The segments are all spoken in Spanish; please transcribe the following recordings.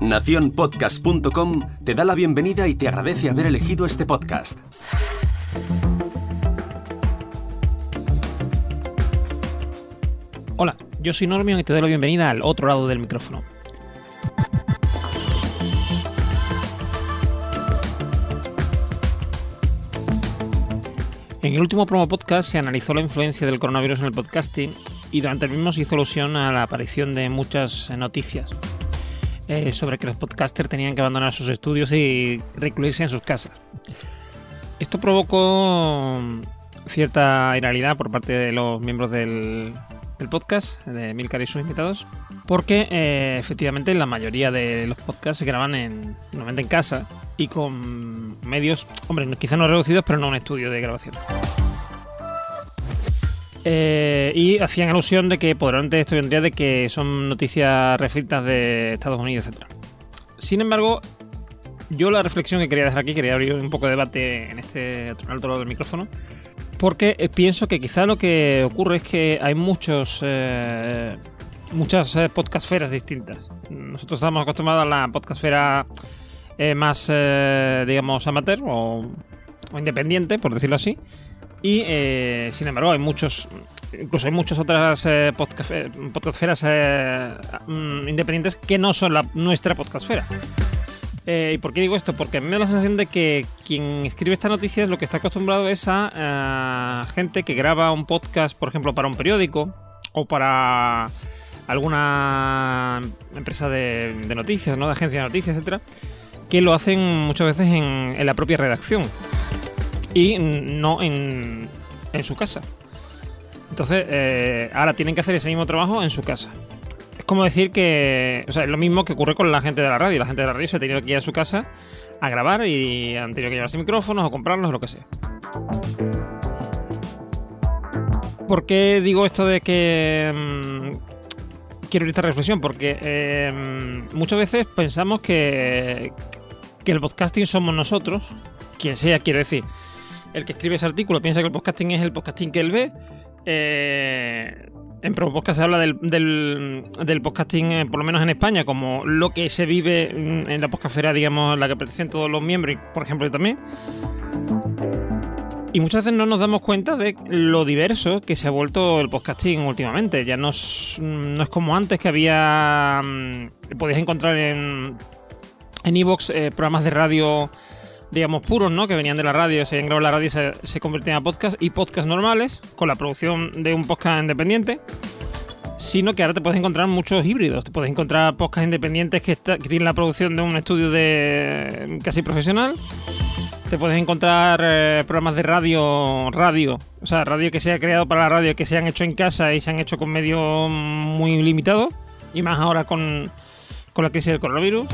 Naciónpodcast.com te da la bienvenida y te agradece haber elegido este podcast. Hola, yo soy Normion y te doy la bienvenida al otro lado del micrófono. En el último promo podcast se analizó la influencia del coronavirus en el podcasting y durante el mismo se hizo alusión a la aparición de muchas noticias eh, sobre que los podcasters tenían que abandonar sus estudios y recluirse en sus casas. Esto provocó cierta hilaridad por parte de los miembros del, del podcast, de Milcar y sus invitados, porque eh, efectivamente la mayoría de los podcasts se graban en, normalmente en casa y con medios, hombre, quizá no reducidos, pero no un estudio de grabación. Eh, y hacían alusión de que probablemente esto vendría de que son noticias refritas de Estados Unidos, etc. Sin embargo, yo la reflexión que quería dejar aquí, quería abrir un poco de debate en este otro lado del micrófono, porque eh, pienso que quizá lo que ocurre es que hay muchos eh, muchas podcastferas distintas. Nosotros estamos acostumbrados a la podcastfera más, digamos, amateur o, o, independiente, por decirlo así. Y, eh, sin embargo, hay muchos, incluso hay muchas otras eh, podcast, podcastferas mm, independientes que no son la, nuestra podcastfera. Eh, ¿Y por qué digo esto? Porque me da la sensación de que quien escribe esta noticia es lo que está acostumbrado es a gente que graba un podcast, por ejemplo, para un periódico o para alguna empresa de, de noticias, ¿no? de agencia de noticias, etcétera, que lo hacen muchas veces en, en la propia redacción y no en, en su casa. Entonces, eh, ahora tienen que hacer ese mismo trabajo en su casa. Es como decir que. O sea, es lo mismo que ocurre con la gente de la radio. La gente de la radio se ha tenido que ir a su casa a grabar y han tenido que llevarse micrófonos o comprarlos o lo que sea. ¿Por qué digo esto de que mmm, quiero esta reflexión? Porque eh, muchas veces pensamos que, que el podcasting somos nosotros, quien sea, quiero decir. El que escribe ese artículo piensa que el podcasting es el podcasting que él ve. Eh, en Pro Podcast se habla del, del, podcasting, eh, por lo menos en España, como lo que se vive en la podcastfera, digamos, la que pertenecen todos los miembros, por ejemplo yo también. Y muchas veces no nos damos cuenta de lo diverso que se ha vuelto el podcasting últimamente. Ya no es, no es como antes que había. Mm, podías encontrar en en Evox eh, programas de radio, digamos, puros, ¿no? Que venían de la radio, se habían grabado la radio y se, se convertían a podcast y podcast normales, con la producción de un podcast independiente. Sino que ahora te puedes encontrar muchos híbridos. Te puedes encontrar podcasts independientes que, está, que tienen la producción de un estudio de casi profesional te puedes encontrar eh, programas de radio, radio, o sea, radio que se ha creado para la radio, que se han hecho en casa y se han hecho con medios muy limitados, y más ahora con, con la crisis del coronavirus.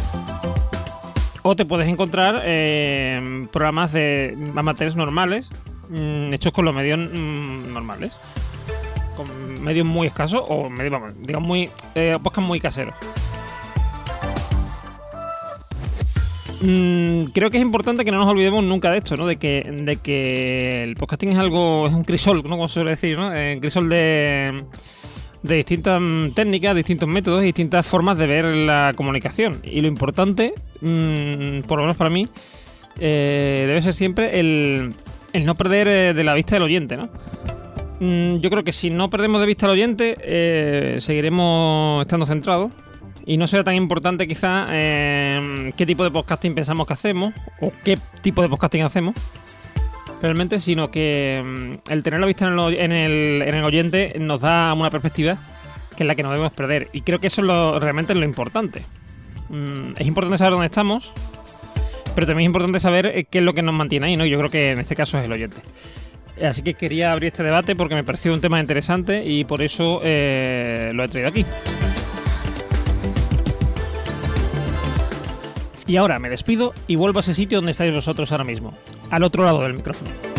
O te puedes encontrar eh, programas de amateurs normales, mmm, hechos con los medios mmm, normales, con medios muy escasos o medios, digamos, muy, eh, podcast muy caseros. Mm, creo que es importante que no nos olvidemos nunca de esto, ¿no? De que, de que el podcasting es algo, es un crisol, ¿no? Como suele decir, ¿no? Un crisol de, de distintas técnicas, distintos métodos y distintas formas de ver la comunicación. Y lo importante, mmm, por lo menos para mí, eh, debe ser siempre el, el no perder eh, de la vista del oyente, ¿no? Mm, yo creo que si no perdemos de vista al oyente, eh, seguiremos estando centrados y no será tan importante quizá eh, qué tipo de podcasting pensamos que hacemos o qué tipo de podcasting hacemos realmente, sino que mm, el tener la vista en el, en, el, en el, oyente nos da una perspectiva que es la que no debemos perder. Y creo que eso es lo, realmente es lo importante. Mm, es importante saber dónde estamos, pero también es importante saber eh, qué es lo que nos mantiene ahí, ¿no? Yo creo que en este caso es el oyente. Así que quería abrir este debate porque me pareció un tema interesante y por eso eh, lo he traído aquí. Y ahora me despido y vuelvo a ese sitio donde estáis vosotros ahora mismo, al otro lado del micrófono.